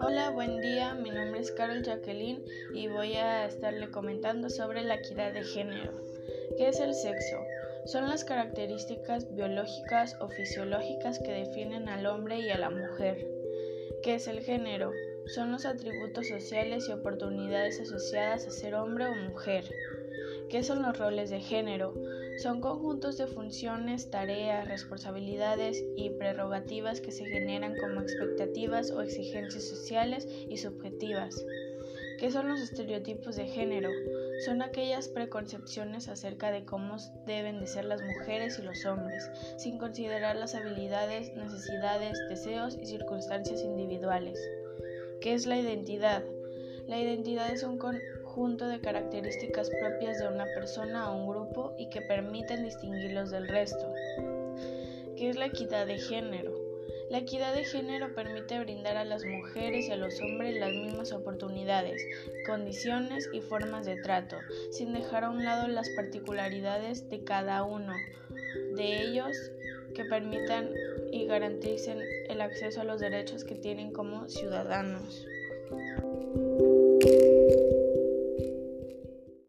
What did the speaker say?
Hola, buen día. Mi nombre es Carol Jacqueline y voy a estarle comentando sobre la equidad de género. ¿Qué es el sexo? Son las características biológicas o fisiológicas que definen al hombre y a la mujer. ¿Qué es el género? Son los atributos sociales y oportunidades asociadas a ser hombre o mujer. ¿Qué son los roles de género? Son conjuntos de funciones, tareas, responsabilidades y prerrogativas que se generan como expectativas o exigencias sociales y subjetivas. ¿Qué son los estereotipos de género? Son aquellas preconcepciones acerca de cómo deben de ser las mujeres y los hombres, sin considerar las habilidades, necesidades, deseos y circunstancias individuales. ¿Qué es la identidad? La identidad es un conjunto de características propias de una persona o un grupo y que permiten distinguirlos del resto. ¿Qué es la equidad de género? La equidad de género permite brindar a las mujeres y a los hombres las mismas oportunidades, condiciones y formas de trato, sin dejar a un lado las particularidades de cada uno de ellos que permitan y garanticen el acceso a los derechos que tienen como ciudadanos.